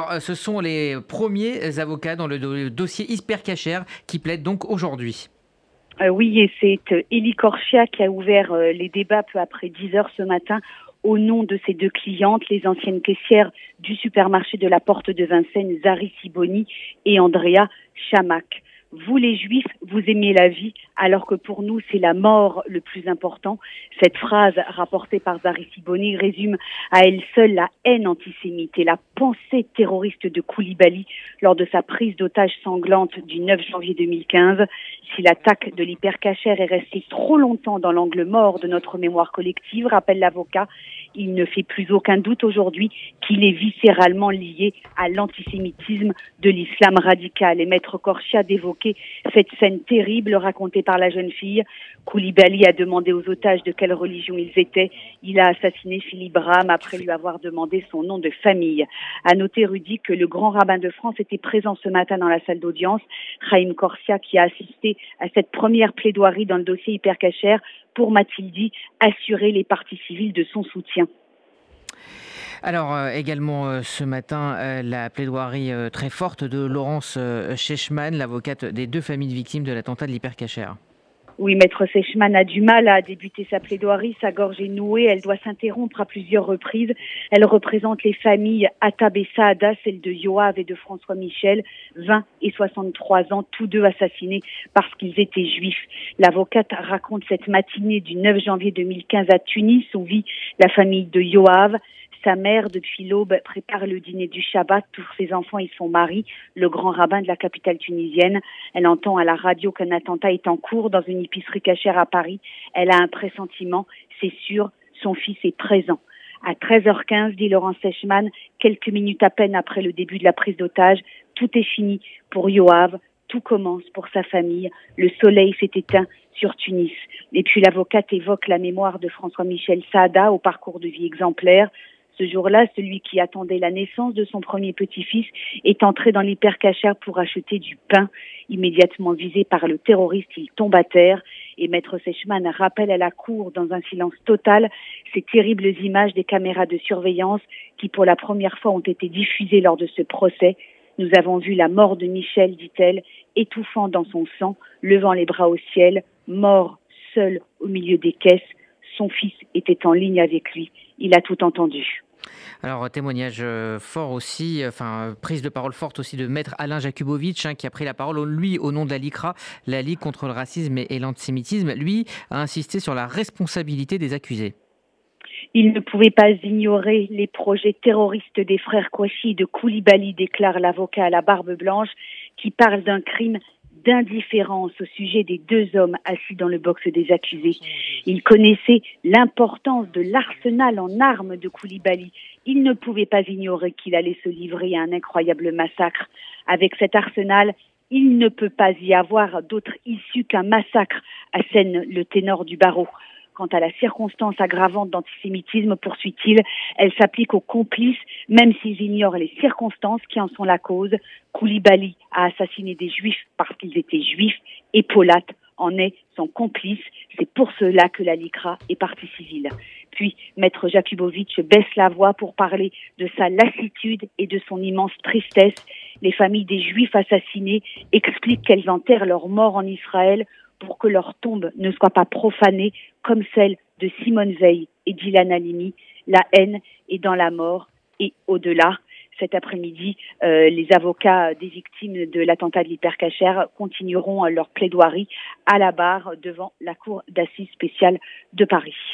Alors, ce sont les premiers avocats dans le dossier hypercachère qui plaident donc aujourd'hui. oui, et c'est Elie Corchia qui a ouvert les débats peu après 10 heures ce matin au nom de ses deux clientes, les anciennes caissières du supermarché de la Porte de Vincennes, Zari Siboni et Andrea Chamac vous les juifs, vous aimez la vie, alors que pour nous, c'est la mort le plus important. Cette phrase rapportée par Zari Siboni résume à elle seule la haine antisémite et la pensée terroriste de Koulibaly lors de sa prise d'otage sanglante du 9 janvier 2015. Si l'attaque de l'hypercachère est restée trop longtemps dans l'angle mort de notre mémoire collective, rappelle l'avocat, il ne fait plus aucun doute aujourd'hui qu'il est viscéralement lié à l'antisémitisme de l'islam radical. Et Maître Korchia d'évoquer cette scène terrible racontée par la jeune fille. Koulibaly a demandé aux otages de quelle religion ils étaient. Il a assassiné Philippe Bram après lui avoir demandé son nom de famille. À noter, Rudy, que le grand rabbin de France était présent ce matin dans la salle d'audience. Chaim Korsia, qui a assisté à cette première plaidoirie dans le dossier hypercachère, pour Mathilde assurer les parties civiles de son soutien. Alors euh, également euh, ce matin, euh, la plaidoirie très forte de Laurence Chechman, l'avocate des deux familles victimes de l'attentat de l'hypercachère. Oui, Maître Sechman a du mal à débuter sa plaidoirie. Sa gorge est nouée. Elle doit s'interrompre à plusieurs reprises. Elle représente les familles Atab et Saada, celles de Yoav et de François Michel, 20 et 63 ans, tous deux assassinés parce qu'ils étaient juifs. L'avocate raconte cette matinée du 9 janvier 2015 à Tunis où vit la famille de Yoav. Sa mère, depuis l'aube, prépare le dîner du Shabbat pour ses enfants et son mari, le grand rabbin de la capitale tunisienne. Elle entend à la radio qu'un attentat est en cours dans une épicerie cachère à Paris. Elle a un pressentiment, c'est sûr, son fils est présent. À 13h15, dit Laurent Sechman, quelques minutes à peine après le début de la prise d'otage, tout est fini pour Yoav, tout commence pour sa famille. Le soleil s'est éteint sur Tunis. Et puis l'avocate évoque la mémoire de François-Michel Saada au parcours de vie exemplaire. Ce jour-là, celui qui attendait la naissance de son premier petit-fils est entré dans l'hypercachère pour acheter du pain. Immédiatement visé par le terroriste, il tombe à terre et Maître Sechman rappelle à la cour dans un silence total ces terribles images des caméras de surveillance qui pour la première fois ont été diffusées lors de ce procès. Nous avons vu la mort de Michel, dit-elle, étouffant dans son sang, levant les bras au ciel, mort seul au milieu des caisses. Son fils était en ligne avec lui. Il a tout entendu. Alors, témoignage euh, fort aussi, enfin, prise de parole forte aussi de maître Alain Jakubowicz, hein, qui a pris la parole, lui, au nom de la LICRA, la Ligue contre le racisme et l'antisémitisme. Lui a insisté sur la responsabilité des accusés. Il ne pouvait pas ignorer les projets terroristes des frères Kouachi de Koulibaly, déclare l'avocat à la barbe blanche, qui parle d'un crime d'indifférence au sujet des deux hommes assis dans le box des accusés. Il connaissait l'importance de l'arsenal en armes de Koulibaly. Il ne pouvait pas ignorer qu'il allait se livrer à un incroyable massacre. Avec cet arsenal, il ne peut pas y avoir d'autre issue qu'un massacre, assène le ténor du barreau. Quant à la circonstance aggravante d'antisémitisme, poursuit-il, elle s'applique aux complices, même s'ils ignorent les circonstances qui en sont la cause. Koulibaly a assassiné des juifs parce qu'ils étaient juifs et Polat en est son complice. C'est pour cela que la LICRA est partie civile. Puis, Maître Jakubowicz baisse la voix pour parler de sa lassitude et de son immense tristesse. Les familles des Juifs assassinés expliquent qu'elles enterrent leurs morts en Israël pour que leur tombe ne soit pas profanée comme celle de Simone Veil et Dylan Halimi. La haine est dans la mort et au-delà. Cet après-midi, euh, les avocats des victimes de l'attentat de l'hypercachère continueront leur plaidoirie à la barre devant la Cour d'assises spéciale de Paris.